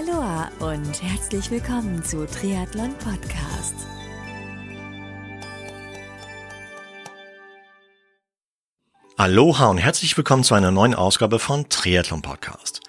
Aloha und herzlich willkommen zu Triathlon Podcast. Aloha und herzlich willkommen zu einer neuen Ausgabe von Triathlon Podcast.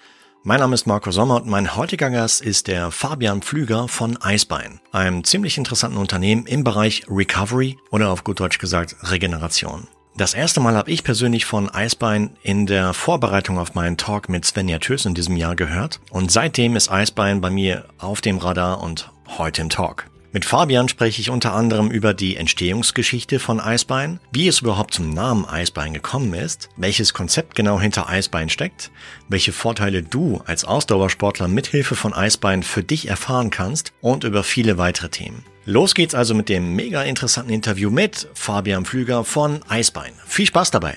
Mein Name ist Marco Sommer und mein heutiger Gast ist der Fabian Pflüger von Eisbein, einem ziemlich interessanten Unternehmen im Bereich Recovery oder auf gut Deutsch gesagt Regeneration. Das erste Mal habe ich persönlich von Eisbein in der Vorbereitung auf meinen Talk mit Svenja Tös in diesem Jahr gehört und seitdem ist Eisbein bei mir auf dem Radar und heute im Talk. Mit Fabian spreche ich unter anderem über die Entstehungsgeschichte von Eisbein, wie es überhaupt zum Namen Eisbein gekommen ist, welches Konzept genau hinter Eisbein steckt, welche Vorteile du als Ausdauersportler mithilfe von Eisbein für dich erfahren kannst und über viele weitere Themen. Los geht's also mit dem mega interessanten Interview mit Fabian Pflüger von Eisbein. Viel Spaß dabei!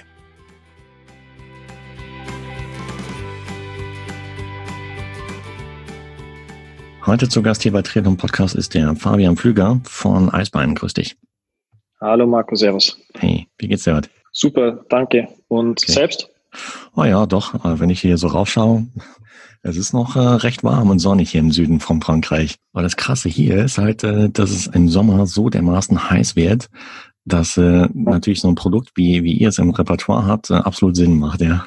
Heute zu Gast hier bei Triathlon Podcast ist der Fabian Pflüger von Eisbein. Grüß dich. Hallo Marco, servus. Hey, wie geht's dir heute? Super, danke. Und okay. selbst? Oh ja, doch. Wenn ich hier so raufschaue, es ist noch äh, recht warm und sonnig hier im Süden von Frankreich. Aber das Krasse hier ist halt, äh, dass es im Sommer so dermaßen heiß wird, dass äh, natürlich so ein Produkt, wie, wie ihr es im Repertoire habt, äh, absolut Sinn macht, ja.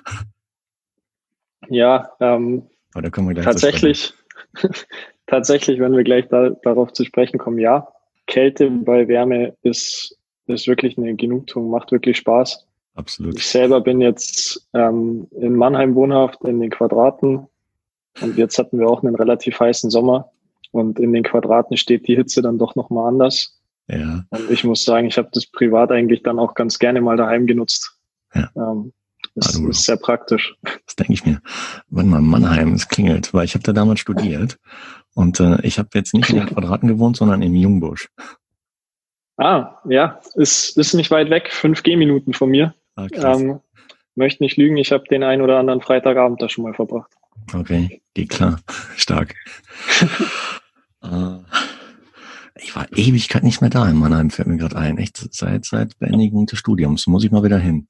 Ja, ähm, Aber da können wir gleich tatsächlich, tatsächlich, wenn wir gleich da, darauf zu sprechen kommen, ja, Kälte bei Wärme ist, ist wirklich eine Genugtuung, macht wirklich Spaß. Absolut. Ich selber bin jetzt ähm, in Mannheim wohnhaft, in den Quadraten, und jetzt hatten wir auch einen relativ heißen Sommer und in den Quadraten steht die Hitze dann doch nochmal anders. Ja. Und ich muss sagen, ich habe das privat eigentlich dann auch ganz gerne mal daheim genutzt. Ja. Ähm, das ah, ist sehr praktisch. Das denke ich mir. Wenn mal Mannheim, es klingelt, weil ich habe da damals studiert und äh, ich habe jetzt nicht in den Quadraten gewohnt, sondern im Jungbusch. Ah, ja, ist, ist nicht weit weg, fünf Gehminuten von mir. Ah, ähm, möchte nicht lügen, ich habe den einen oder anderen Freitagabend da schon mal verbracht. Okay, geht klar. Stark. äh, ich war Ewigkeit nicht mehr da in Mannheim, fällt mir gerade ein. Echt seit, seit Beendigung des Studiums. Muss ich mal wieder hin.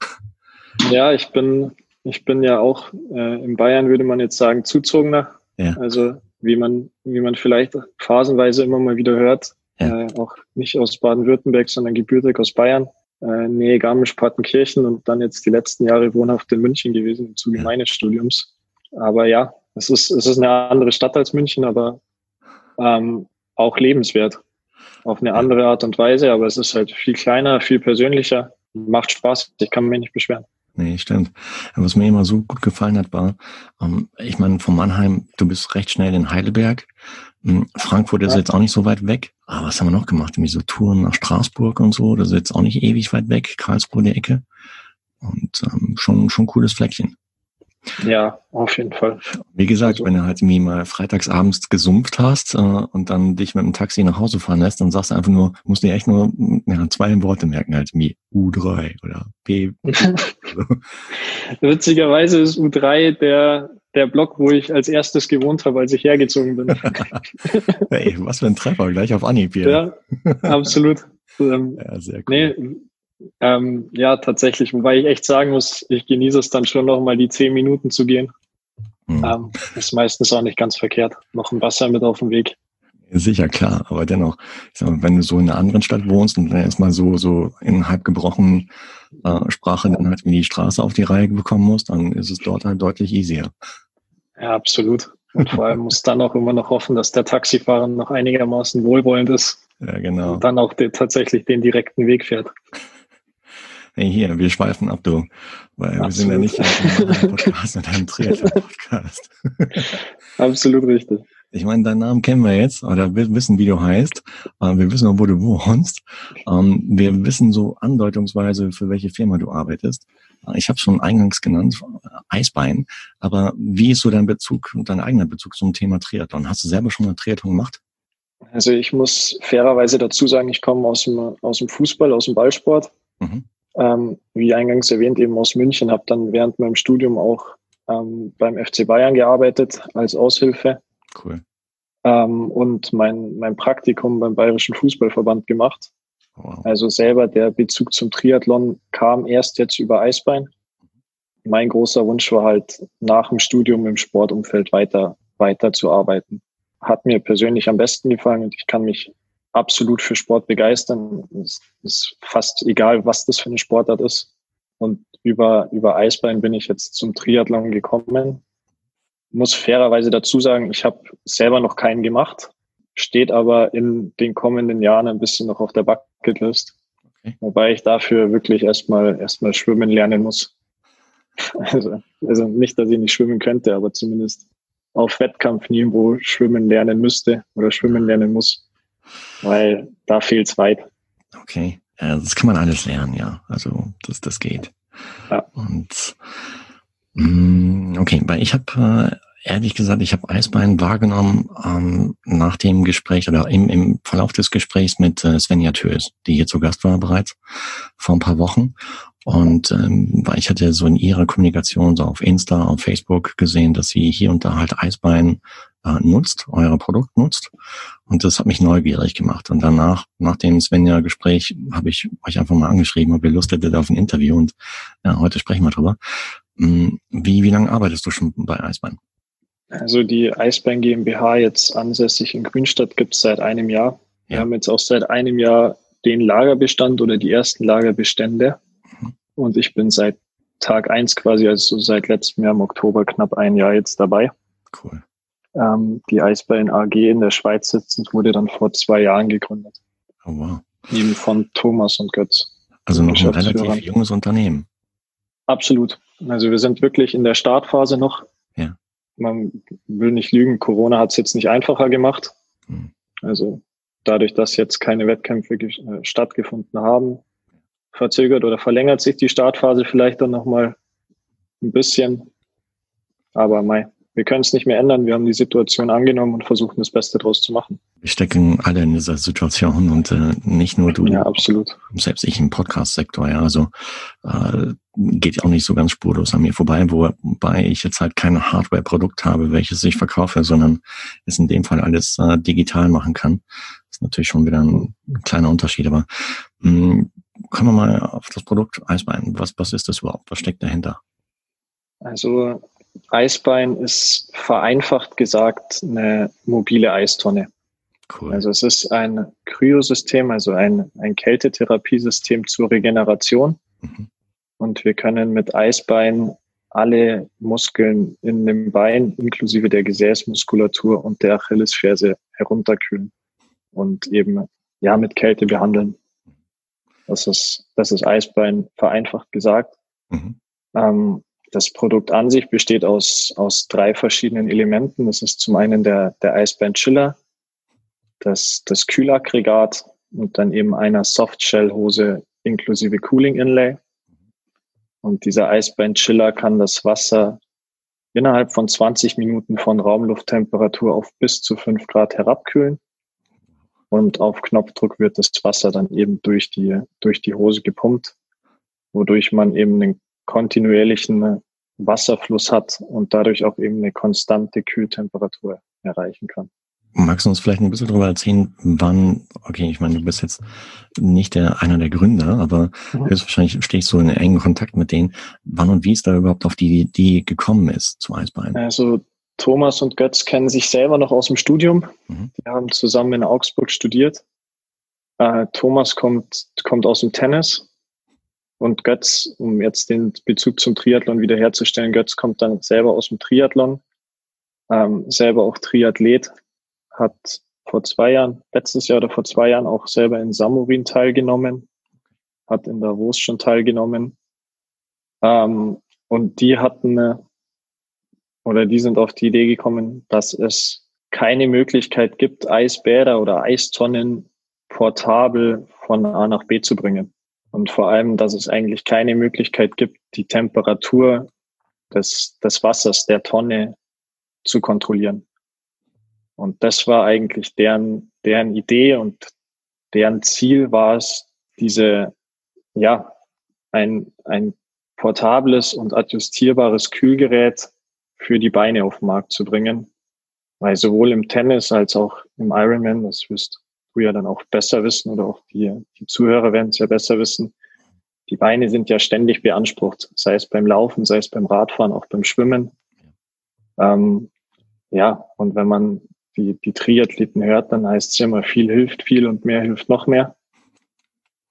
Ja, ich bin, ich bin ja auch äh, in Bayern, würde man jetzt sagen, zuzogener. Ja. Also wie man, wie man vielleicht phasenweise immer mal wieder hört. Ja. Äh, auch nicht aus Baden-Württemberg, sondern gebürtig aus Bayern. Äh, Nähe Garmisch-Partenkirchen und dann jetzt die letzten Jahre wohnhaft in München gewesen im Zuge ja. meines Studiums. Aber ja, es ist, es ist eine andere Stadt als München, aber ähm, auch lebenswert. Auf eine andere Art und Weise, aber es ist halt viel kleiner, viel persönlicher, macht Spaß. Ich kann mich nicht beschweren. Nee, stimmt. Was mir immer so gut gefallen hat, war, ähm, ich meine, von Mannheim, du bist recht schnell in Heidelberg. Hm, Frankfurt ist ja. jetzt auch nicht so weit weg. Aber was haben wir noch gemacht? Irgendwie so Touren nach Straßburg und so. Das ist jetzt auch nicht ewig weit weg. Karlsruhe die Ecke. Und ähm, schon, schon cooles Fleckchen. Ja, auf jeden Fall. Wie gesagt, also, wenn du halt mir mal freitagsabends gesumpft hast äh, und dann dich mit dem Taxi nach Hause fahren lässt, dann sagst du einfach nur, musst dir echt nur ja, zwei Worte merken, halt wie U3 oder P. Witzigerweise ist U3 der, der Block, wo ich als erstes gewohnt habe, als ich hergezogen bin. hey, was für ein Treffer, gleich auf Anhieb hier. Ja, absolut. Ähm, ja, sehr cool. Nee, ähm, ja, tatsächlich, wobei ich echt sagen muss, ich genieße es dann schon noch mal die zehn Minuten zu gehen. Mhm. Ähm, ist meistens auch nicht ganz verkehrt. Noch ein Wasser mit auf dem Weg. Sicher, klar, aber dennoch, ich sag mal, wenn du so in einer anderen Stadt wohnst und dann erstmal so, so in halb gebrochenen äh, Sprache dann halt die Straße auf die Reihe bekommen musst, dann ist es dort halt deutlich easier. Ja, absolut. Und vor allem muss dann auch immer noch hoffen, dass der Taxifahrer noch einigermaßen wohlwollend ist. Ja, genau. Und dann auch den, tatsächlich den direkten Weg fährt hey, hier, wir schweifen ab, du. Weil Absolut. wir sind ja nicht ein Podcast, sondern ein Triathlon-Podcast. Absolut richtig. Ich meine, deinen Namen kennen wir jetzt, oder wir wissen, wie du heißt. Äh, wir wissen auch, wo du wohnst. Ähm, wir wissen so andeutungsweise, für welche Firma du arbeitest. Ich habe schon eingangs genannt, Eisbein. Aber wie ist so dein Bezug, dein eigener Bezug zum Thema Triathlon? Hast du selber schon mal Triathlon gemacht? Also ich muss fairerweise dazu sagen, ich komme aus dem, aus dem Fußball, aus dem Ballsport. Mhm ähm, wie eingangs erwähnt, eben aus München, habe dann während meinem Studium auch ähm, beim FC Bayern gearbeitet als Aushilfe. Cool. Ähm, und mein, mein Praktikum beim Bayerischen Fußballverband gemacht. Wow. Also selber der Bezug zum Triathlon kam erst jetzt über Eisbein. Mein großer Wunsch war halt nach dem Studium im Sportumfeld weiter, weiter zu arbeiten. hat mir persönlich am besten gefallen und ich kann mich absolut für Sport begeistern. Es ist fast egal, was das für eine Sportart ist. Und über, über Eisbein bin ich jetzt zum Triathlon gekommen. Muss fairerweise dazu sagen, ich habe selber noch keinen gemacht, steht aber in den kommenden Jahren ein bisschen noch auf der Bucketlist. Okay. Wobei ich dafür wirklich erstmal erstmal schwimmen lernen muss. Also, also nicht, dass ich nicht schwimmen könnte, aber zumindest auf Wettkampfniveau schwimmen lernen müsste oder schwimmen lernen muss, weil da fehlt es weit. Okay, das kann man alles lernen, ja. Also das, das geht. Ja. Und mh, mm, okay, weil ich habe äh, ehrlich gesagt, ich habe Eisbein wahrgenommen ähm, nach dem Gespräch oder im, im Verlauf des Gesprächs mit äh, Svenja Tös, die hier zu Gast war bereits vor ein paar Wochen. Und ähm, weil ich hatte so in ihrer Kommunikation so auf Insta, auf Facebook gesehen, dass sie hier und da halt Eisbein äh, nutzt, euer Produkt nutzt. Und das hat mich neugierig gemacht. Und danach, nach dem Svenja-Gespräch, habe ich euch einfach mal angeschrieben, ob ihr Lust hättet auf ein Interview. Und ja, heute sprechen wir drüber. Hm, wie, wie lange arbeitest du schon bei Eisbein? Also die Eisbein GmbH jetzt ansässig in Grünstadt gibt es seit einem Jahr. Ja. Wir haben jetzt auch seit einem Jahr den Lagerbestand oder die ersten Lagerbestände. Und ich bin seit Tag eins quasi, also seit letztem Jahr im Oktober knapp ein Jahr jetzt dabei. Cool. Ähm, die Eisbein AG in der Schweiz sitzend wurde dann vor zwei Jahren gegründet. Oh, wow. Eben von Thomas und Götz. Also noch ein relativ junges Unternehmen. Absolut. Also wir sind wirklich in der Startphase noch. Ja. Man will nicht lügen, Corona hat es jetzt nicht einfacher gemacht. Hm. Also dadurch, dass jetzt keine Wettkämpfe äh, stattgefunden haben, verzögert oder verlängert sich die Startphase vielleicht dann nochmal ein bisschen. Aber mei, wir können es nicht mehr ändern. Wir haben die Situation angenommen und versuchen das Beste daraus zu machen. Wir stecken alle in dieser Situation und äh, nicht nur du. Ja, absolut. Selbst ich im Podcast-Sektor, ja. Also äh, geht auch nicht so ganz spurlos an mir vorbei, wobei ich jetzt halt kein Hardware-Produkt habe, welches ich verkaufe, sondern es in dem Fall alles äh, digital machen kann. Das ist natürlich schon wieder ein, ein kleiner Unterschied. Aber mh, hm, kommen wir mal auf das Produkt Eisbein. Was, was ist das überhaupt? Was steckt dahinter? Also Eisbein ist vereinfacht gesagt eine mobile Eistonne. Cool. Also es ist ein Kryosystem, also ein, ein Kältetherapiesystem zur Regeneration. Mhm. Und wir können mit Eisbein alle Muskeln in dem Bein, inklusive der Gesäßmuskulatur und der Achillesferse herunterkühlen und eben ja mit Kälte behandeln. Das ist, das ist Eisbein vereinfacht gesagt. Mhm. Ähm, das Produkt an sich besteht aus, aus drei verschiedenen Elementen. Das ist zum einen der, der Eisband Chiller, das, das Kühlaggregat und dann eben einer Softshell-Hose inklusive Cooling Inlay. Und dieser Eisband Chiller kann das Wasser innerhalb von 20 Minuten von Raumlufttemperatur auf bis zu 5 Grad herabkühlen. Und auf Knopfdruck wird das Wasser dann eben durch die, durch die Hose gepumpt, wodurch man eben einen kontinuierlichen Wasserfluss hat und dadurch auch eben eine konstante Kühltemperatur erreichen kann. Magst du uns vielleicht ein bisschen darüber erzählen, wann, okay, ich meine, du bist jetzt nicht der, einer der Gründer, aber mhm. höchstwahrscheinlich stehst du in engen Kontakt mit denen. Wann und wie es da überhaupt auf die Idee gekommen ist zum Eisbein? Also Thomas und Götz kennen sich selber noch aus dem Studium. Mhm. Die haben zusammen in Augsburg studiert. Äh, Thomas kommt, kommt aus dem Tennis und Götz, um jetzt den Bezug zum Triathlon wiederherzustellen, Götz kommt dann selber aus dem Triathlon, ähm, selber auch Triathlet, hat vor zwei Jahren, letztes Jahr oder vor zwei Jahren auch selber in Samurin teilgenommen, hat in Davos schon teilgenommen. Ähm, und die hatten, oder die sind auf die Idee gekommen, dass es keine Möglichkeit gibt, Eisbäder oder Eistonnen portabel von A nach B zu bringen. Und vor allem, dass es eigentlich keine Möglichkeit gibt, die Temperatur des, des Wassers, der Tonne zu kontrollieren. Und das war eigentlich deren, deren Idee und deren Ziel war es, diese, ja, ein, ein portables und adjustierbares Kühlgerät für die Beine auf den Markt zu bringen. Weil sowohl im Tennis als auch im Ironman, das wirst du ja dann auch besser wissen oder auch die, die Zuhörer werden es ja besser wissen. Die Beine sind ja ständig beansprucht, sei es beim Laufen, sei es beim Radfahren, auch beim Schwimmen. Ähm, ja, und wenn man die, die Triathleten hört, dann heißt es immer, viel hilft viel und mehr hilft noch mehr.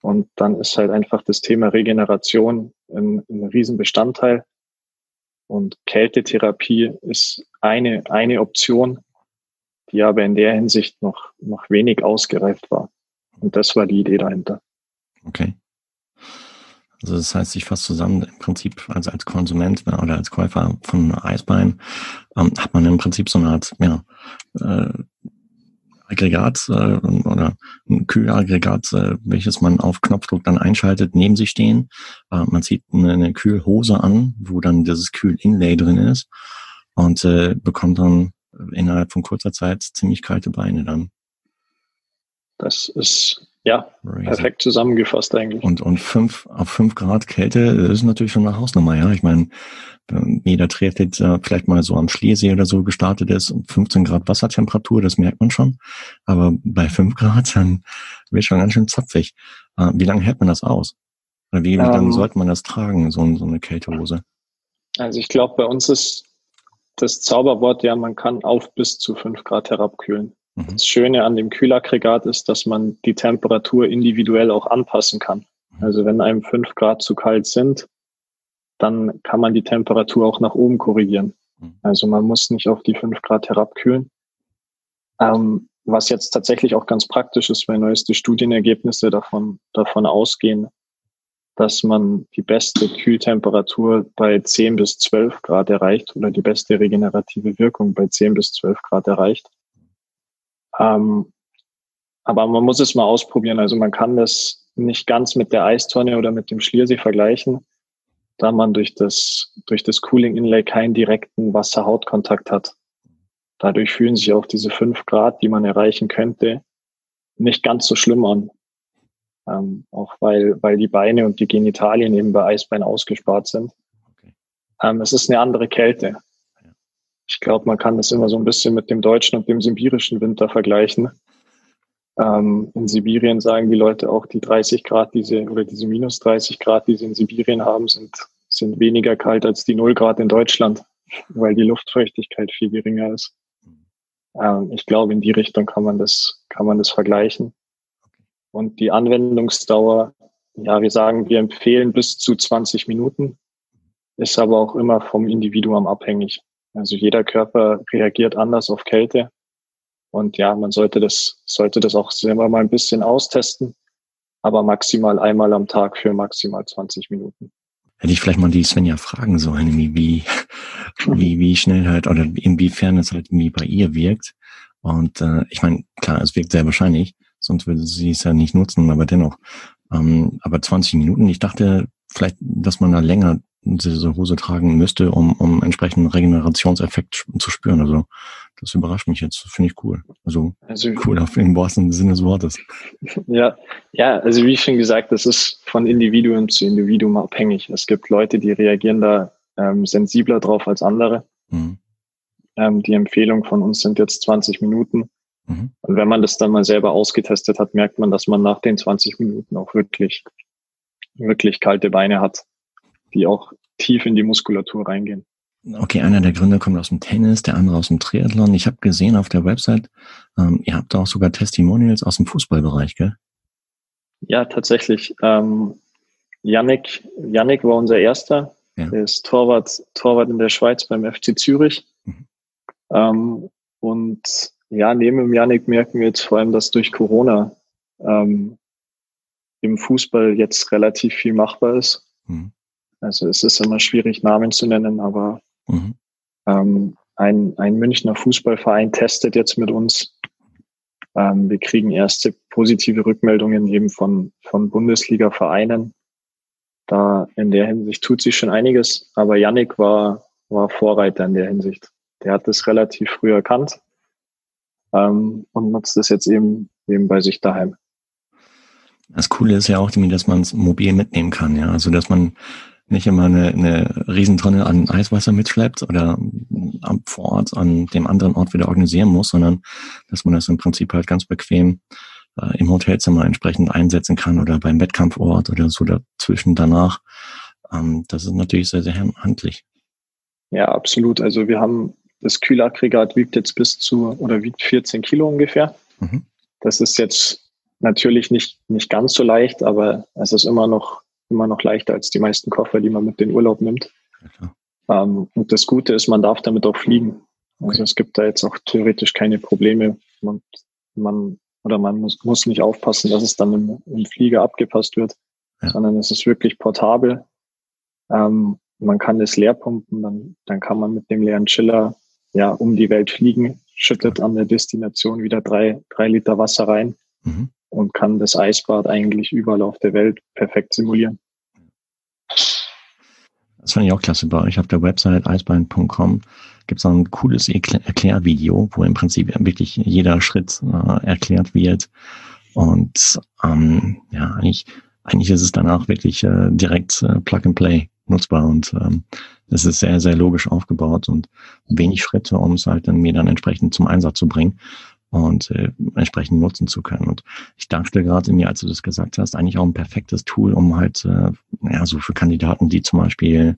Und dann ist halt einfach das Thema Regeneration ein, ein Riesenbestandteil. Und Kältetherapie ist eine, eine Option, die aber in der Hinsicht noch, noch wenig ausgereift war. Und das war die Idee dahinter. Okay. Also das heißt, ich fasse zusammen, im Prinzip also als Konsument oder als Käufer von Eisbein ähm, hat man im Prinzip so eine Art ja, äh, Aggregat äh, oder ein Kühlaggregat, äh, welches man auf Knopfdruck dann einschaltet, neben sich stehen. Äh, man zieht eine, eine Kühlhose an, wo dann dieses Kühl-Inlay drin ist und äh, bekommt dann innerhalb von kurzer Zeit ziemlich kalte Beine dann. Das ist ja perfekt zusammengefasst eigentlich. Und, und fünf, auf fünf Grad Kälte das ist natürlich schon eine Hausnummer, ja. Ich meine, jeder Triathlet äh, vielleicht mal so am Schliersee oder so gestartet ist, 15 Grad Wassertemperatur, das merkt man schon. Aber bei fünf Grad, dann wird schon ganz schön zapfig. Äh, wie lange hält man das aus? Oder wie, wie lange ähm. sollte man das tragen, so, so eine Kältehose? Also ich glaube, bei uns ist das Zauberwort ja, man kann auf bis zu fünf Grad herabkühlen. Mhm. Das Schöne an dem Kühlaggregat ist, dass man die Temperatur individuell auch anpassen kann. Mhm. Also wenn einem fünf Grad zu kalt sind, dann kann man die Temperatur auch nach oben korrigieren. Mhm. Also man muss nicht auf die fünf Grad herabkühlen. Ähm, was jetzt tatsächlich auch ganz praktisch ist, weil neueste Studienergebnisse davon, davon ausgehen, dass man die beste Kühltemperatur bei 10 bis 12 Grad erreicht oder die beste regenerative Wirkung bei 10 bis 12 Grad erreicht. Ähm, aber man muss es mal ausprobieren. Also man kann das nicht ganz mit der Eistonne oder mit dem Schliersee vergleichen, da man durch das, durch das Cooling Inlay keinen direkten Wasser-Haut-Kontakt hat. Dadurch fühlen sich auch diese fünf Grad, die man erreichen könnte, nicht ganz so schlimm an. Ähm, auch weil, weil die Beine und die Genitalien eben bei Eisbein ausgespart sind. Okay. Ähm, es ist eine andere Kälte. Ich glaube, man kann das immer so ein bisschen mit dem deutschen und dem sibirischen Winter vergleichen. Ähm, in Sibirien sagen die Leute auch, die 30 Grad, diese oder diese minus 30 Grad, die sie in Sibirien haben, sind, sind weniger kalt als die 0 Grad in Deutschland, weil die Luftfeuchtigkeit viel geringer ist. Ähm, ich glaube, in die Richtung kann man das, kann man das vergleichen. Und die Anwendungsdauer, ja, wir sagen, wir empfehlen bis zu 20 Minuten, ist aber auch immer vom Individuum abhängig. Also jeder Körper reagiert anders auf Kälte. Und ja, man sollte das, sollte das auch selber mal ein bisschen austesten, aber maximal einmal am Tag für maximal 20 Minuten. Hätte ich vielleicht mal die Svenja fragen sollen, wie, wie, wie, schnell halt oder inwiefern es halt irgendwie bei ihr wirkt. Und äh, ich meine, klar, es wirkt sehr wahrscheinlich, sonst würde sie es ja nicht nutzen, aber dennoch. Ähm, aber 20 Minuten, ich dachte vielleicht, dass man da länger diese Hose tragen müsste, um, um entsprechenden Regenerationseffekt zu spüren. Also das überrascht mich jetzt, finde ich cool. Also, also cool auf den wahrsten Sinne des Wortes. Ja, ja, also wie schon gesagt, das ist von Individuum zu Individuum abhängig. Es gibt Leute, die reagieren da ähm, sensibler drauf als andere. Mhm. Ähm, die Empfehlung von uns sind jetzt 20 Minuten. Mhm. Und wenn man das dann mal selber ausgetestet hat, merkt man, dass man nach den 20 Minuten auch wirklich, wirklich kalte Beine hat, die auch tief in die Muskulatur reingehen. Okay, einer der Gründer kommt aus dem Tennis, der andere aus dem Triathlon. Ich habe gesehen auf der Website, ähm, ihr habt auch sogar Testimonials aus dem Fußballbereich, gell? Ja, tatsächlich. Ähm, Yannick, Yannick war unser erster. Ja. Er ist Torwart, Torwart in der Schweiz beim FC Zürich. Mhm. Ähm, und ja, neben dem Janik merken wir jetzt vor allem, dass durch Corona ähm, im Fußball jetzt relativ viel machbar ist. Mhm. Also es ist immer schwierig, Namen zu nennen, aber mhm. ähm, ein, ein Münchner Fußballverein testet jetzt mit uns. Ähm, wir kriegen erste positive Rückmeldungen eben von, von Bundesliga-Vereinen. Da in der Hinsicht tut sich schon einiges, aber Yannick war, war Vorreiter in der Hinsicht. Der hat das relativ früh erkannt ähm, und nutzt es jetzt eben, eben bei sich daheim. Das Coole ist ja auch, dass man es mobil mitnehmen kann, ja. Also dass man nicht immer eine, eine Riesentonne an Eiswasser mitschleppt oder am vor Ort an dem anderen Ort wieder organisieren muss, sondern dass man das im Prinzip halt ganz bequem äh, im Hotelzimmer entsprechend einsetzen kann oder beim Wettkampfort oder so dazwischen danach. Ähm, das ist natürlich sehr, sehr handlich. Ja, absolut. Also wir haben das Kühlaggregat wiegt jetzt bis zu oder wiegt 14 Kilo ungefähr. Mhm. Das ist jetzt natürlich nicht, nicht ganz so leicht, aber es ist immer noch, immer noch leichter als die meisten Koffer, die man mit den Urlaub nimmt. Ja, ähm, und das Gute ist, man darf damit auch fliegen. Also okay. es gibt da jetzt auch theoretisch keine Probleme. Man, man oder man muss, muss nicht aufpassen, dass es dann im, im Flieger abgepasst wird, ja. sondern es ist wirklich portabel. Ähm, man kann es leer pumpen, dann, dann kann man mit dem leeren Chiller ja um die Welt fliegen, schüttet an der Destination wieder drei, drei Liter Wasser rein mhm. Und kann das Eisbad eigentlich überall auf der Welt perfekt simulieren. Das fand ich auch klasse bei euch auf der Website eisbein.com gibt es ein cooles Erklärvideo, wo im Prinzip wirklich jeder Schritt äh, erklärt wird. Und ähm, ja, eigentlich, eigentlich ist es danach wirklich äh, direkt äh, Plug and Play nutzbar und ähm, ist sehr, sehr logisch aufgebaut und wenig Schritte, um es halt dann mir dann entsprechend zum Einsatz zu bringen und äh, entsprechend nutzen zu können. Und ich dachte gerade mir, als du das gesagt hast, eigentlich auch ein perfektes Tool, um halt, äh, ja, so für Kandidaten, die zum Beispiel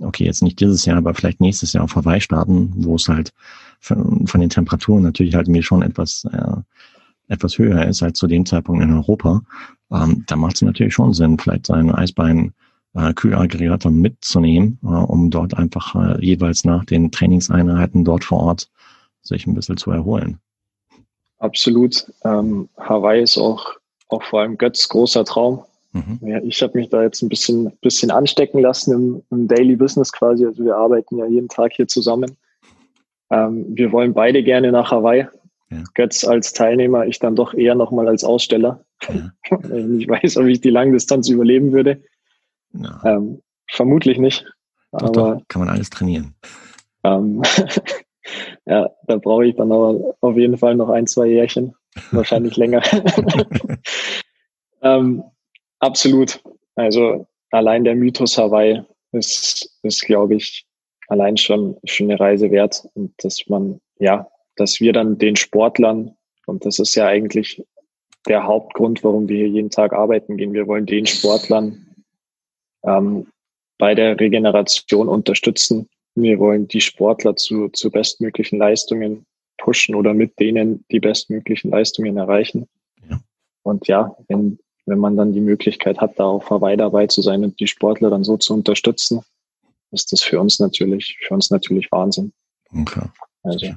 okay, jetzt nicht dieses Jahr, aber vielleicht nächstes Jahr auf Hawaii starten, wo es halt von, von den Temperaturen natürlich halt mir schon etwas, äh, etwas höher ist als zu dem Zeitpunkt in Europa, ähm, da macht es natürlich schon Sinn, vielleicht seinen Eisbein äh, Kühlaggregator mitzunehmen, äh, um dort einfach äh, jeweils nach den Trainingseinheiten dort vor Ort sich ein bisschen zu erholen. Absolut. Ähm, Hawaii ist auch, auch vor allem Götz großer Traum. Mhm. Ja, ich habe mich da jetzt ein bisschen, bisschen anstecken lassen im, im, Daily Business quasi. Also wir arbeiten ja jeden Tag hier zusammen. Ähm, wir wollen beide gerne nach Hawaii. Ja. Götz als Teilnehmer, ich dann doch eher nochmal als Aussteller. Ja. ich weiß, ob ich die Langdistanz überleben würde. Ähm, vermutlich nicht. Doch, aber doch, kann man alles trainieren. Ähm, ja, da brauche ich dann aber auf jeden Fall noch ein, zwei Jährchen. Wahrscheinlich länger. ähm, Absolut. Also allein der Mythos Hawaii ist, ist glaube ich, allein schon, schon eine Reise wert. Und dass man, ja, dass wir dann den Sportlern, und das ist ja eigentlich der Hauptgrund, warum wir hier jeden Tag arbeiten gehen, wir wollen den Sportlern ähm, bei der Regeneration unterstützen. Wir wollen die Sportler zu, zu bestmöglichen Leistungen pushen oder mit denen die bestmöglichen Leistungen erreichen. Ja. Und ja, wenn, wenn man dann die Möglichkeit hat, da auf Hawaii dabei zu sein und die Sportler dann so zu unterstützen, ist das für uns natürlich, für uns natürlich Wahnsinn. Okay. Also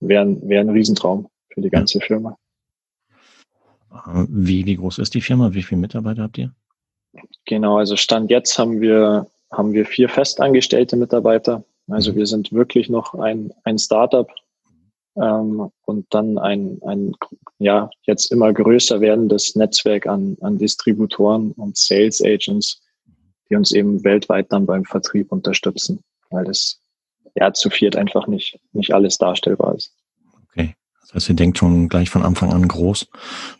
wäre wär ein Riesentraum für die ganze ja. Firma. Äh, wie, wie groß ist die Firma? Wie viele Mitarbeiter habt ihr? Genau, also Stand jetzt haben wir, haben wir vier festangestellte Mitarbeiter. Also wir sind wirklich noch ein, ein Startup, ähm, und dann ein, ein ja jetzt immer größer werdendes Netzwerk an, an Distributoren und Sales Agents, die uns eben weltweit dann beim Vertrieb unterstützen, weil das ja zu viert einfach nicht, nicht alles darstellbar ist. Okay. Das heißt, ihr denkt schon gleich von Anfang an groß,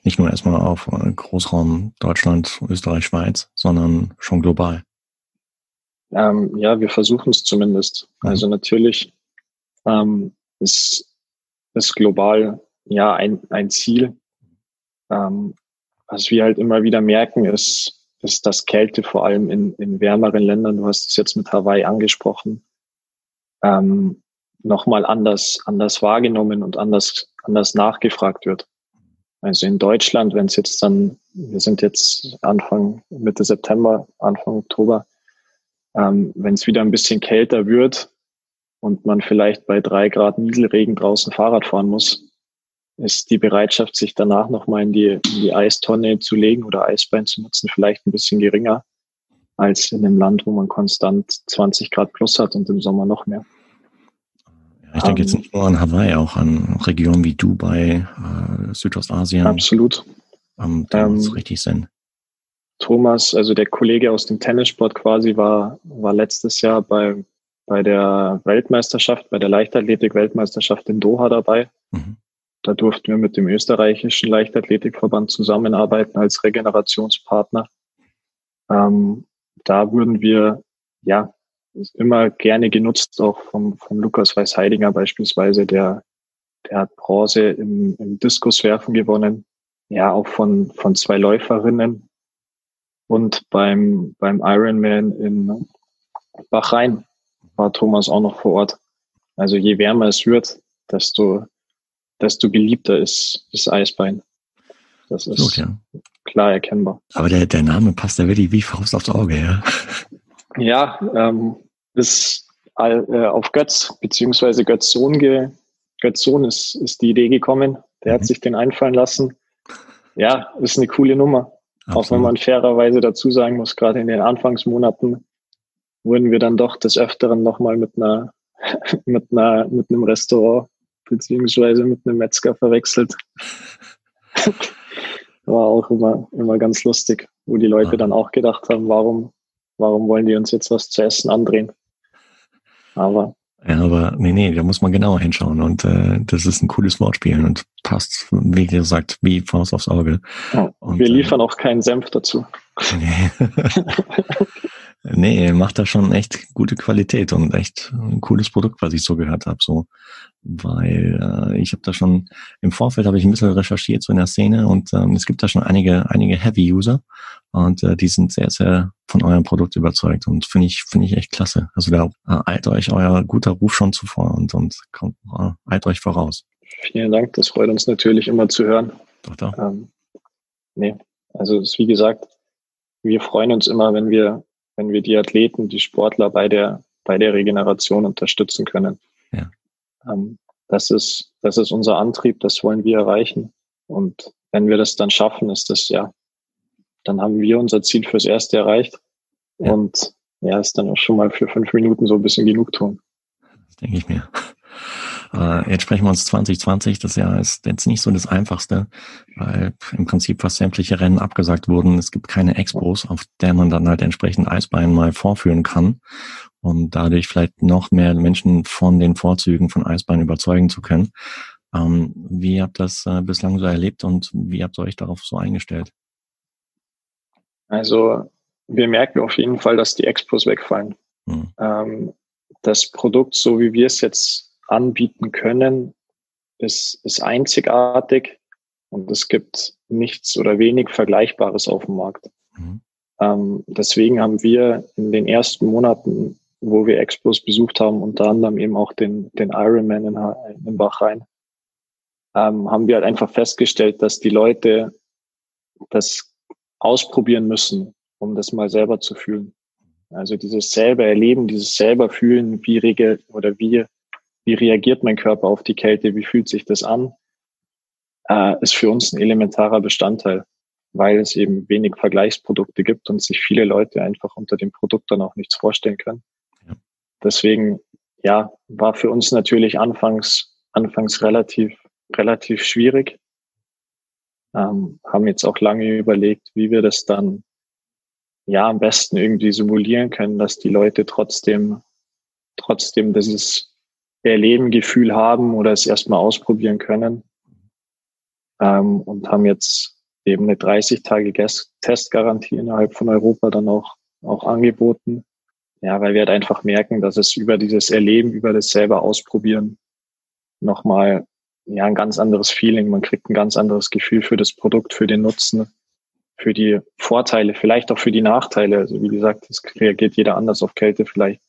nicht nur erstmal auf Großraum Deutschland, Österreich, Schweiz, sondern schon global. Ähm, ja, wir versuchen es zumindest. Mhm. Also natürlich ähm, ist ist global ja ein, ein Ziel. Ähm, was wir halt immer wieder merken, ist, ist, dass Kälte vor allem in, in wärmeren Ländern, du hast es jetzt mit Hawaii angesprochen, ähm, nochmal anders, anders wahrgenommen und anders, anders nachgefragt wird. Also in Deutschland, wenn es jetzt dann, wir sind jetzt Anfang, Mitte September, Anfang Oktober, ähm, wenn es wieder ein bisschen kälter wird, und man vielleicht bei drei Grad Nieselregen draußen Fahrrad fahren muss, ist die Bereitschaft, sich danach nochmal in die, in die Eistonne zu legen oder Eisbein zu nutzen, vielleicht ein bisschen geringer als in einem Land, wo man konstant 20 Grad plus hat und im Sommer noch mehr. Ich denke um, jetzt ähm, nicht nur an Hawaii, auch an Regionen wie Dubai, äh, Südostasien. Absolut. Ähm, da ähm, macht richtig Sinn. Thomas, also der Kollege aus dem Tennissport quasi, war, war letztes Jahr bei bei der Weltmeisterschaft, bei der Leichtathletik-Weltmeisterschaft in Doha dabei. Mhm. Da durften wir mit dem österreichischen Leichtathletikverband zusammenarbeiten als Regenerationspartner. Ähm, da würden wir, ja, immer gerne genutzt, auch vom, vom Lukas Weiß-Heidinger beispielsweise, der, der hat Bronze im, im Diskuswerfen gewonnen. Ja, auch von, von zwei Läuferinnen und beim, beim Ironman in Bahrain war Thomas auch noch vor Ort. Also je wärmer es wird, desto, desto beliebter ist, ist Eisbein. Das ist Gut, ja. klar erkennbar. Aber der, der Name passt ja wirklich wie Faust aufs Auge, ja? Ja, ähm, ist äh, auf Götz, beziehungsweise Götz Sohn, ge, Götz Sohn ist, ist die Idee gekommen. Der mhm. hat sich den einfallen lassen. Ja, ist eine coole Nummer. Absolut. Auch wenn man fairerweise dazu sagen muss, gerade in den Anfangsmonaten wurden wir dann doch des Öfteren nochmal mit einer, mit einer, mit einem Restaurant beziehungsweise mit einem Metzger verwechselt. War auch immer, immer ganz lustig, wo die Leute ja. dann auch gedacht haben, warum, warum wollen die uns jetzt was zu essen andrehen? Aber ja, aber nee, nee, da muss man genauer hinschauen und äh, das ist ein cooles Wortspiel und passt, wie gesagt, wie Faust aufs Auge. Ja, und, wir liefern äh, auch keinen Senf dazu. Nee. nee, macht da schon echt gute Qualität und echt ein cooles Produkt, was ich so gehört habe. So, weil äh, ich habe da schon im Vorfeld habe ich ein bisschen recherchiert so in der Szene und ähm, es gibt da schon einige einige Heavy User und äh, die sind sehr sehr von eurem Produkt überzeugt und finde ich finde ich echt klasse. Also da äh, eilt euch euer guter Ruf schon zuvor und und kommt äh, eilt euch voraus. Vielen Dank, das freut uns natürlich immer zu hören. Doch, doch. Ähm, nee, also es ist wie gesagt, wir freuen uns immer, wenn wir wenn wir die Athleten, die Sportler bei der bei der Regeneration unterstützen können. Ja. Ähm, das ist, das ist unser Antrieb, das wollen wir erreichen. Und wenn wir das dann schaffen, ist das ja, dann haben wir unser Ziel fürs Erste erreicht. Ja. Und ja, ist dann auch schon mal für fünf Minuten so ein bisschen Genugtuung. Das denke ich mir. Äh, jetzt sprechen wir uns 2020. Das Jahr ist jetzt nicht so das Einfachste, weil im Prinzip fast sämtliche Rennen abgesagt wurden. Es gibt keine Expos, auf der man dann halt entsprechend Eisbein mal vorführen kann um dadurch vielleicht noch mehr Menschen von den Vorzügen von Eisbein überzeugen zu können. Ähm, wie habt ihr das äh, bislang so erlebt und wie habt ihr euch darauf so eingestellt? Also wir merken auf jeden Fall, dass die Expos wegfallen. Hm. Ähm, das Produkt, so wie wir es jetzt anbieten können, ist, ist einzigartig und es gibt nichts oder wenig Vergleichbares auf dem Markt. Mhm. Ähm, deswegen haben wir in den ersten Monaten wo wir Expos besucht haben, unter anderem eben auch den, den Ironman in, in Bachrhein, ähm, haben wir halt einfach festgestellt, dass die Leute das ausprobieren müssen, um das mal selber zu fühlen. Also dieses selber erleben, dieses selber fühlen, wie rege oder wie, wie reagiert mein Körper auf die Kälte, wie fühlt sich das an, äh, ist für uns ein elementarer Bestandteil, weil es eben wenig Vergleichsprodukte gibt und sich viele Leute einfach unter dem Produkt dann auch nichts vorstellen können. Deswegen, ja, war für uns natürlich anfangs, anfangs relativ, relativ schwierig. Ähm, haben jetzt auch lange überlegt, wie wir das dann ja am besten irgendwie simulieren können, dass die Leute trotzdem, trotzdem dieses Erleben-Gefühl haben oder es erstmal ausprobieren können. Ähm, und haben jetzt eben eine 30 Tage Testgarantie innerhalb von Europa dann auch, auch angeboten. Ja, weil wir halt einfach merken, dass es über dieses Erleben, über das selber ausprobieren nochmal ja ein ganz anderes Feeling. Man kriegt ein ganz anderes Gefühl für das Produkt, für den Nutzen, für die Vorteile, vielleicht auch für die Nachteile. Also wie gesagt, es reagiert jeder anders auf Kälte. Vielleicht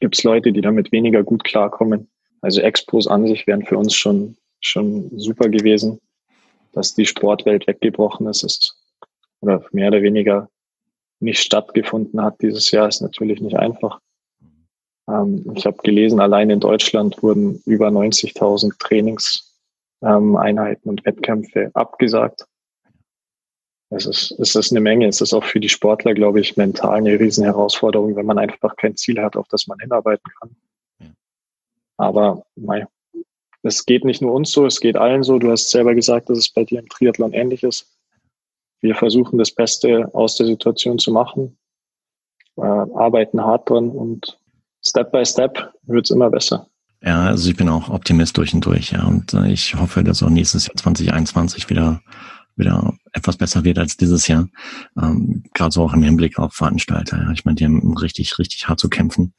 gibt es Leute, die damit weniger gut klarkommen. Also Expos an sich wären für uns schon, schon super gewesen. Dass die Sportwelt weggebrochen ist, ist oder mehr oder weniger nicht stattgefunden hat dieses Jahr, ist natürlich nicht einfach. Ähm, ich habe gelesen, allein in Deutschland wurden über 90.000 Trainingseinheiten ähm, und Wettkämpfe abgesagt. Es ist, es ist eine Menge. Es ist auch für die Sportler, glaube ich, mental eine Riesenherausforderung, wenn man einfach kein Ziel hat, auf das man hinarbeiten kann. Aber mei, es geht nicht nur uns so, es geht allen so. Du hast selber gesagt, dass es bei dir im Triathlon ähnlich ist wir versuchen das Beste aus der Situation zu machen, äh, arbeiten hart dran und Step by Step wird es immer besser. Ja, also ich bin auch Optimist durch und durch, ja. Und äh, ich hoffe, dass auch nächstes Jahr 2021 wieder wieder etwas besser wird als dieses Jahr. Ähm, Gerade so auch im Hinblick auf Veranstalter. Ja. Ich meine, die haben richtig, richtig hart zu kämpfen.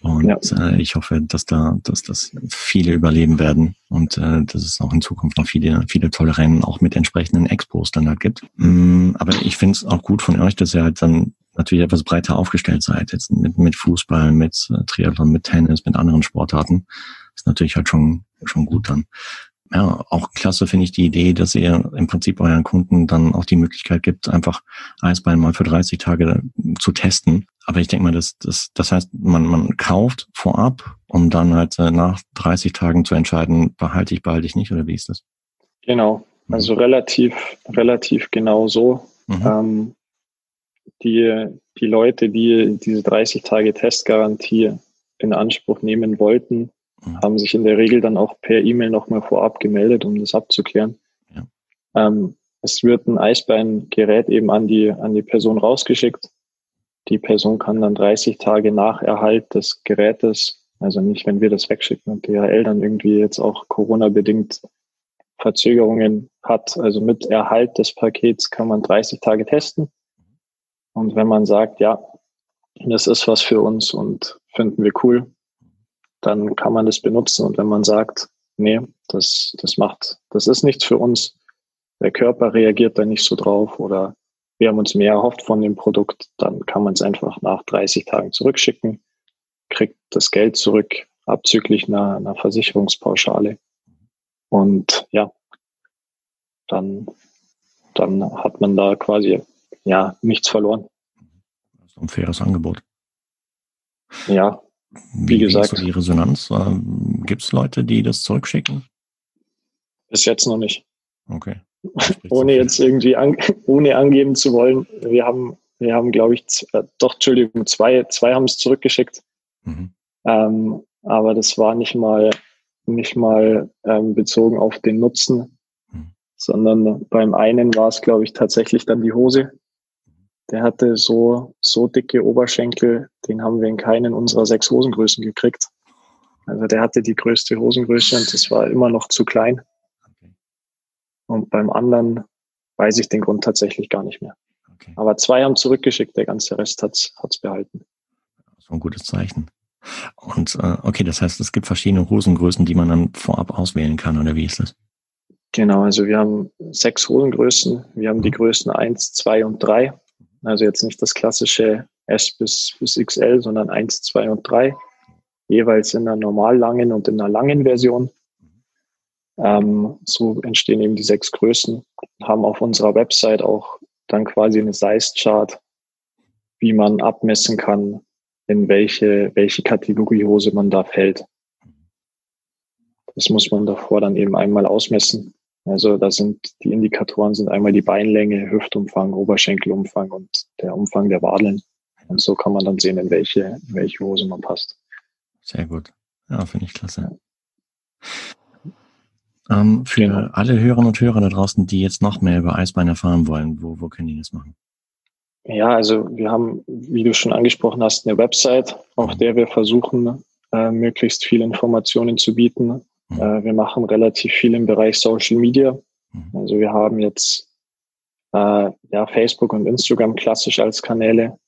Und ja. äh, ich hoffe, dass da, dass das viele überleben werden und äh, dass es auch in Zukunft noch viele, viele tolle Rennen auch mit entsprechenden Expos dann halt gibt. Mm, aber ich finde es auch gut von euch, dass ihr halt dann natürlich etwas breiter aufgestellt seid, jetzt mit, mit Fußball, mit äh, Triathlon, mit Tennis, mit anderen Sportarten, ist natürlich halt schon, schon gut dann. Ja, auch klasse finde ich die Idee, dass ihr im Prinzip euren Kunden dann auch die Möglichkeit gibt, einfach Eisbein mal für 30 Tage zu testen. Aber ich denke mal, das, das, das heißt, man, man kauft vorab, um dann halt äh, nach 30 Tagen zu entscheiden, behalte ich, behalte ich nicht, oder wie ist das? Genau, also mhm. relativ, relativ genau so. Mhm. Ähm, die, die Leute, die diese 30 Tage Testgarantie in Anspruch nehmen wollten, mhm. haben sich in der Regel dann auch per E-Mail nochmal vorab gemeldet, um das abzuklären. Ja. Ähm, es wird ein Eisbeingerät eben an die, an die Person rausgeschickt. Die Person kann dann 30 Tage nach Erhalt des Gerätes, also nicht, wenn wir das wegschicken und DHL dann irgendwie jetzt auch Corona-bedingt Verzögerungen hat. Also mit Erhalt des Pakets kann man 30 Tage testen. Und wenn man sagt, ja, das ist was für uns und finden wir cool, dann kann man das benutzen. Und wenn man sagt, nee, das, das macht, das ist nichts für uns, der Körper reagiert da nicht so drauf oder wir haben uns mehr erhofft von dem Produkt, dann kann man es einfach nach 30 Tagen zurückschicken, kriegt das Geld zurück, abzüglich einer, einer Versicherungspauschale. Und ja, dann, dann hat man da quasi ja nichts verloren. Das ist ein faires Angebot. Ja, wie, wie gesagt. Wie so die Resonanz? Ähm, Gibt es Leute, die das zurückschicken? Bis jetzt noch nicht. Okay. ohne jetzt irgendwie an, ohne angeben zu wollen. Wir haben, wir haben, glaube ich, äh, doch, Entschuldigung, zwei, zwei haben es zurückgeschickt. Mhm. Ähm, aber das war nicht mal, nicht mal ähm, bezogen auf den Nutzen, mhm. sondern beim einen war es, glaube ich, tatsächlich dann die Hose. Der hatte so, so dicke Oberschenkel, den haben wir in keinen unserer sechs Hosengrößen gekriegt. Also der hatte die größte Hosengröße und das war immer noch zu klein. Und beim anderen weiß ich den Grund tatsächlich gar nicht mehr. Okay. Aber zwei haben zurückgeschickt, der ganze Rest hat's hat's behalten. So ein gutes Zeichen. Und äh, okay, das heißt, es gibt verschiedene Hosengrößen, die man dann vorab auswählen kann, oder wie ist das? Genau, also wir haben sechs Hosengrößen. Wir haben die mhm. Größen eins, zwei und drei. Also jetzt nicht das klassische S bis, bis XL, sondern 1, 2 und 3. Jeweils in einer normal langen und in einer langen Version. Ähm, so entstehen eben die sechs Größen. Haben auf unserer Website auch dann quasi eine Size-Chart, wie man abmessen kann, in welche, welche Kategorie Hose man da fällt. Das muss man davor dann eben einmal ausmessen. Also da sind die Indikatoren sind einmal die Beinlänge, Hüftumfang, Oberschenkelumfang und der Umfang der Wadeln. Und so kann man dann sehen, in welche, in welche Hose man passt. Sehr gut. Ja, finde ich klasse. Ähm, für genau. alle Hörerinnen und Hörer da draußen, die jetzt noch mehr über Eisbein erfahren wollen, wo, wo können die das machen? Ja, also wir haben, wie du schon angesprochen hast, eine Website, auf mhm. der wir versuchen, äh, möglichst viele Informationen zu bieten Mhm. Äh, wir machen relativ viel im Bereich Social Media. Mhm. Also wir haben jetzt äh, ja, Facebook und Instagram klassisch als Kanäle,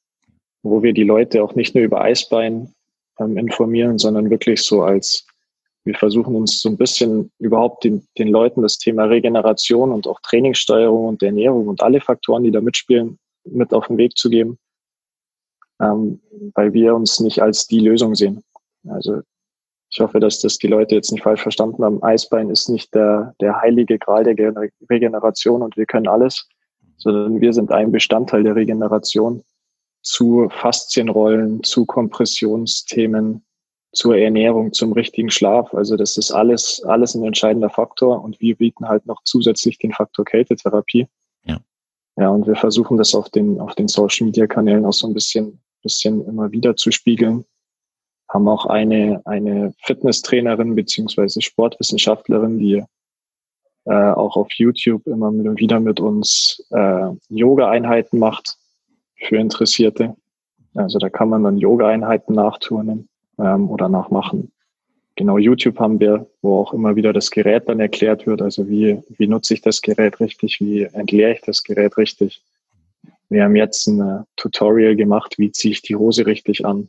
wo wir die Leute auch nicht nur über Eisbein ähm, informieren, sondern wirklich so als wir versuchen uns so ein bisschen überhaupt den, den Leuten das Thema Regeneration und auch Trainingssteuerung und Ernährung und alle Faktoren, die da mitspielen, mit auf den Weg zu geben, ähm, weil wir uns nicht als die Lösung sehen. Also ich hoffe, dass das die Leute jetzt nicht falsch verstanden haben. Eisbein ist nicht der, der heilige Gral der Regeneration und wir können alles, sondern wir sind ein Bestandteil der Regeneration zu Faszienrollen, zu Kompressionsthemen, zur Ernährung, zum richtigen Schlaf. Also das ist alles, alles ein entscheidender Faktor und wir bieten halt noch zusätzlich den Faktor Kältetherapie. Ja. Ja, und wir versuchen das auf den, auf den Social Media Kanälen auch so ein bisschen, bisschen immer wieder zu spiegeln haben auch eine, eine Fitnesstrainerin beziehungsweise Sportwissenschaftlerin, die äh, auch auf YouTube immer wieder mit uns äh, Yoga-Einheiten macht für Interessierte. Also da kann man dann Yoga-Einheiten nachturnen ähm, oder nachmachen. Genau, YouTube haben wir, wo auch immer wieder das Gerät dann erklärt wird. Also wie, wie nutze ich das Gerät richtig? Wie entleere ich das Gerät richtig? Wir haben jetzt ein äh, Tutorial gemacht, wie ziehe ich die Hose richtig an?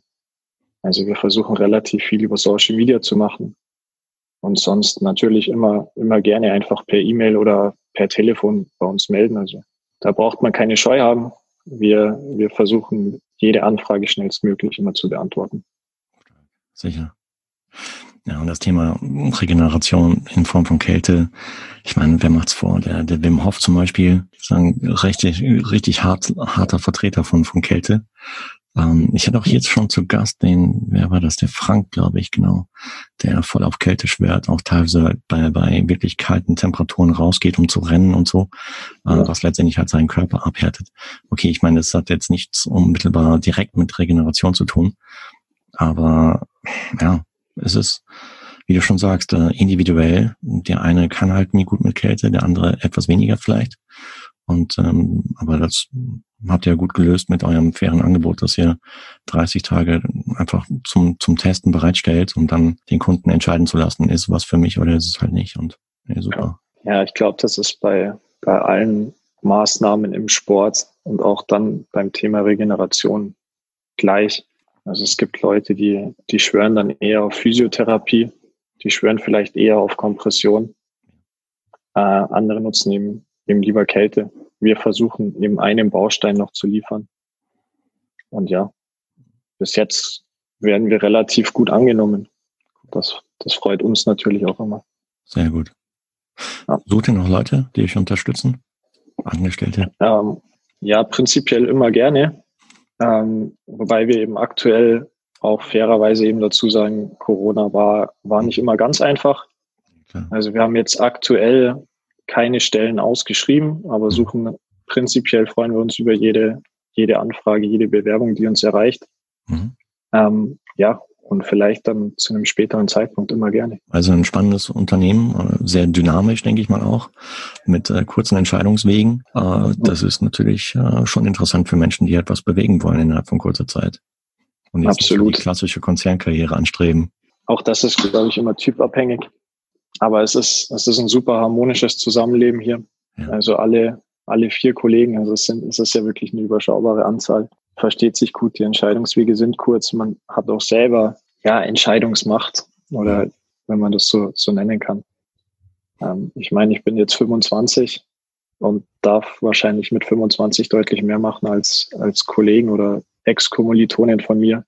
Also wir versuchen relativ viel über Social Media zu machen. Und sonst natürlich immer, immer gerne einfach per E-Mail oder per Telefon bei uns melden. Also da braucht man keine Scheu haben. wir, wir versuchen, jede Anfrage schnellstmöglich immer zu beantworten. Sicher. Ja, und das Thema Regeneration in Form von Kälte, ich meine, wer macht's vor? Der, der Wim Hof zum Beispiel, sagen, richtig, richtig hart, harter Vertreter von, von Kälte. Ähm, ich hatte auch jetzt schon zu Gast den, wer war das? Der Frank, glaube ich, genau, der voll auf Kälte schwört, auch teilweise bei, bei wirklich kalten Temperaturen rausgeht, um zu rennen und so, äh, ja. was letztendlich halt seinen Körper abhärtet. Okay, ich meine, das hat jetzt nichts unmittelbar direkt mit Regeneration zu tun, aber ja, es ist, wie du schon sagst, äh, individuell. Der eine kann halt nie gut mit Kälte, der andere etwas weniger vielleicht. Und ähm, aber das habt ihr gut gelöst mit eurem fairen Angebot, dass ihr 30 Tage einfach zum, zum Testen bereitstellt, um dann den Kunden entscheiden zu lassen, ist was für mich oder ist es halt nicht. Und ja, super. Ja, ich glaube, das ist bei, bei allen Maßnahmen im Sport und auch dann beim Thema Regeneration gleich. Also es gibt Leute, die, die schwören dann eher auf Physiotherapie, die schwören vielleicht eher auf Kompression. Äh, andere nutzen eben eben lieber Kälte. Wir versuchen eben einen Baustein noch zu liefern. Und ja, bis jetzt werden wir relativ gut angenommen. Das, das freut uns natürlich auch immer. Sehr gut. Ja. Sucht ihr noch Leute, die euch unterstützen? Angestellte? Ähm, ja, prinzipiell immer gerne. Ähm, wobei wir eben aktuell auch fairerweise eben dazu sagen, Corona war, war nicht immer ganz einfach. Klar. Also wir haben jetzt aktuell keine Stellen ausgeschrieben, aber mhm. suchen prinzipiell freuen wir uns über jede, jede Anfrage, jede Bewerbung, die uns erreicht. Mhm. Ähm, ja, und vielleicht dann zu einem späteren Zeitpunkt immer gerne. Also ein spannendes Unternehmen, äh, sehr dynamisch, denke ich mal auch, mit äh, kurzen Entscheidungswegen. Äh, das ist natürlich schon interessant für Menschen, die etwas bewegen wollen innerhalb von kurzer Zeit. Und jetzt Absolut. die klassische Konzernkarriere anstreben. Auch das ist, glaube ich, immer typabhängig. Aber es ist, es ist ein super harmonisches Zusammenleben hier. Ja. Also alle, alle vier Kollegen, also es, sind, es ist ja wirklich eine überschaubare Anzahl, versteht sich gut, die Entscheidungswege sind kurz, man hat auch selber ja Entscheidungsmacht oder wenn man das so, so nennen kann. Ähm, ich meine, ich bin jetzt 25 und darf wahrscheinlich mit 25 deutlich mehr machen als, als Kollegen oder Ex-Kommilitonen von mir,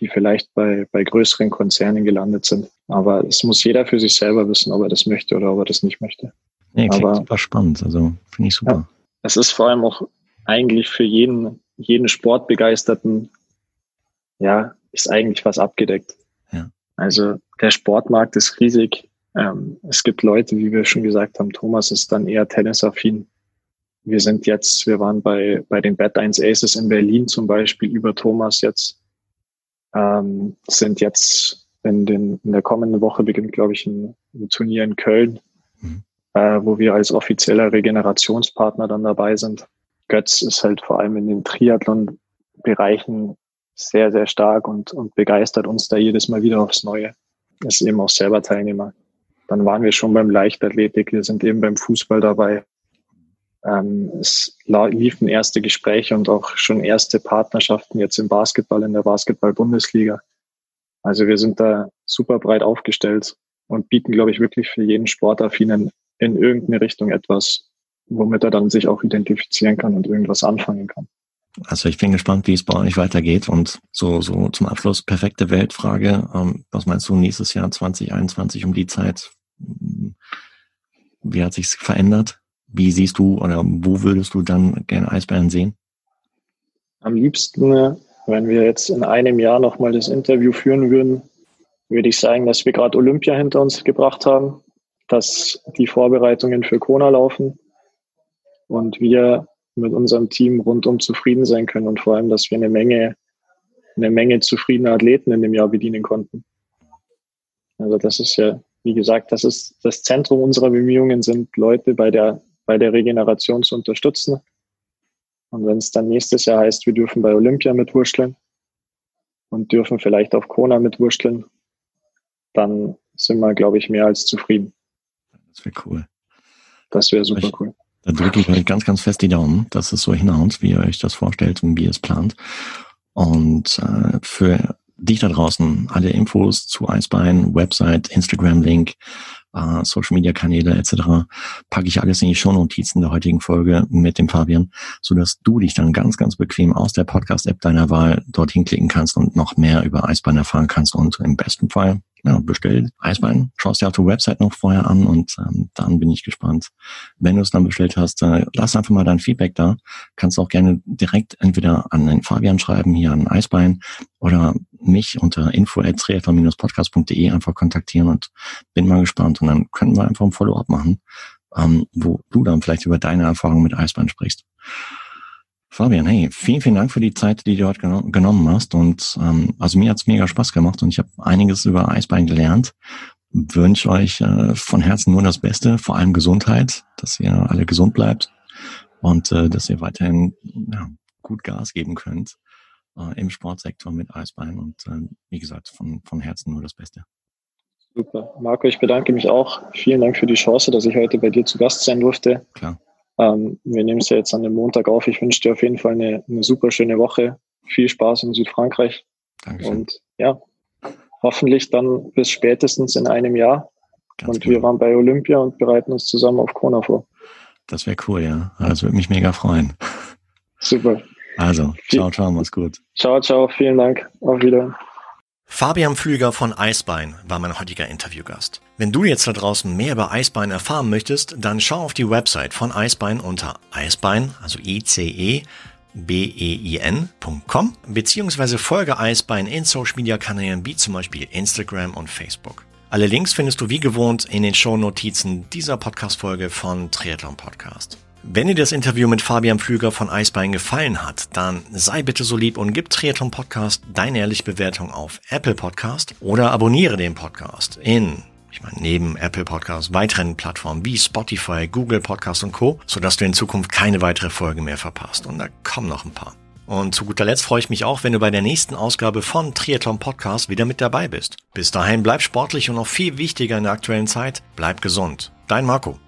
die vielleicht bei, bei größeren Konzernen gelandet sind. Aber es muss jeder für sich selber wissen, ob er das möchte oder ob er das nicht möchte. Nee, klingt Aber, super spannend. Also finde ich super. Ja, es ist vor allem auch eigentlich für jeden, jeden Sportbegeisterten, ja, ist eigentlich was abgedeckt. Ja. Also der Sportmarkt ist riesig. Ähm, es gibt Leute, wie wir schon gesagt haben, Thomas ist dann eher tennisaffin. Wir sind jetzt, wir waren bei, bei den Bad 1 Aces in Berlin zum Beispiel über Thomas jetzt ähm, sind jetzt in, den, in der kommenden Woche beginnt, glaube ich, ein, ein, Turnier in Köln, mhm. äh, wo wir als offizieller Regenerationspartner dann dabei sind. Götz ist halt vor allem in den Triathlon-Bereichen sehr, sehr stark und, und begeistert uns da jedes Mal wieder aufs Neue. Ist eben auch selber Teilnehmer. Dann waren wir schon beim Leichtathletik, wir sind eben beim Fußball dabei. Ähm, es liefen erste Gespräche und auch schon erste Partnerschaften jetzt im Basketball, in der Basketball-Bundesliga. Also wir sind da super breit aufgestellt und bieten, glaube ich, wirklich für jeden Sportaffinen in irgendeine Richtung etwas, womit er dann sich auch identifizieren kann und irgendwas anfangen kann. Also ich bin gespannt, wie es bei euch weitergeht. Und so, so zum Abschluss, perfekte Weltfrage. Ähm, was meinst du nächstes Jahr 2021 um die Zeit? Wie hat sich's verändert? Wie siehst du oder wo würdest du dann gerne Eisbären sehen? Am liebsten, wenn wir jetzt in einem Jahr nochmal das Interview führen würden, würde ich sagen, dass wir gerade Olympia hinter uns gebracht haben, dass die Vorbereitungen für Kona laufen und wir mit unserem Team rundum zufrieden sein können und vor allem, dass wir eine Menge, eine Menge zufriedener Athleten in dem Jahr bedienen konnten. Also das ist ja, wie gesagt, das ist das Zentrum unserer Bemühungen sind Leute bei der bei der Regeneration zu unterstützen. Und wenn es dann nächstes Jahr heißt, wir dürfen bei Olympia mitwurschteln und dürfen vielleicht auf Kona mitwurschteln, dann sind wir, glaube ich, mehr als zufrieden. Das wäre cool. Das wäre super cool. Da drücke ich euch ganz, ganz fest die Daumen, dass es so hinhaut, wie ihr euch das vorstellt und wie ihr es plant. Und äh, für dich da draußen, alle Infos zu Eisbein, Website, Instagram-Link, äh, Social-Media-Kanäle etc. packe ich alles in die Shownotizen der heutigen Folge mit dem Fabian, so dass du dich dann ganz, ganz bequem aus der Podcast-App deiner Wahl dorthin klicken kannst und noch mehr über Eisbein erfahren kannst und im besten Fall ja, bestell Eisbein, schaust dir auf der Website noch vorher an und ähm, dann bin ich gespannt. Wenn du es dann bestellt hast, äh, lass einfach mal dein Feedback da. Kannst auch gerne direkt entweder an den Fabian schreiben, hier an Eisbein, oder mich unter info.triathlon-podcast.de einfach kontaktieren und bin mal gespannt. Und dann können wir einfach ein Follow-up machen, ähm, wo du dann vielleicht über deine Erfahrungen mit Eisbein sprichst. Fabian, hey, vielen, vielen Dank für die Zeit, die du heute geno genommen hast. Und ähm, also mir hat's mega Spaß gemacht und ich habe einiges über Eisbein gelernt. Wünsche euch äh, von Herzen nur das Beste, vor allem Gesundheit, dass ihr alle gesund bleibt und äh, dass ihr weiterhin ja, gut Gas geben könnt äh, im Sportsektor mit Eisbein. Und äh, wie gesagt, von, von Herzen nur das Beste. Super. Marco, ich bedanke mich auch. Vielen Dank für die Chance, dass ich heute bei dir zu Gast sein durfte. Klar. Ähm, wir nehmen es ja jetzt an dem Montag auf. Ich wünsche dir auf jeden Fall eine, eine super schöne Woche. Viel Spaß in Südfrankreich. Dankeschön. Und ja, hoffentlich dann bis spätestens in einem Jahr. Ganz und cool. wir waren bei Olympia und bereiten uns zusammen auf Kona vor. Das wäre cool, ja. Das würde mich mega freuen. Super. Also, ciao, ciao, mach's gut. Ciao, ciao, vielen Dank. Auf Wiedersehen. Fabian Pflüger von Eisbein war mein heutiger Interviewgast. Wenn du jetzt da draußen mehr über Eisbein erfahren möchtest, dann schau auf die Website von Eisbein unter eisbein, also ICE, bein.com, beziehungsweise folge Eisbein in Social Media Kanälen wie zum Beispiel Instagram und Facebook. Alle Links findest du wie gewohnt in den Shownotizen dieser Podcast-Folge von Triathlon Podcast. Wenn dir das Interview mit Fabian Pflüger von Eisbein gefallen hat, dann sei bitte so lieb und gib Triathlon Podcast deine ehrliche Bewertung auf Apple Podcast oder abonniere den Podcast in ich meine, neben Apple Podcast weiteren Plattformen wie Spotify, Google Podcast und Co., sodass du in Zukunft keine weitere Folge mehr verpasst. Und da kommen noch ein paar. Und zu guter Letzt freue ich mich auch, wenn du bei der nächsten Ausgabe von Triathlon Podcast wieder mit dabei bist. Bis dahin bleib sportlich und noch viel wichtiger in der aktuellen Zeit, bleib gesund. Dein Marco.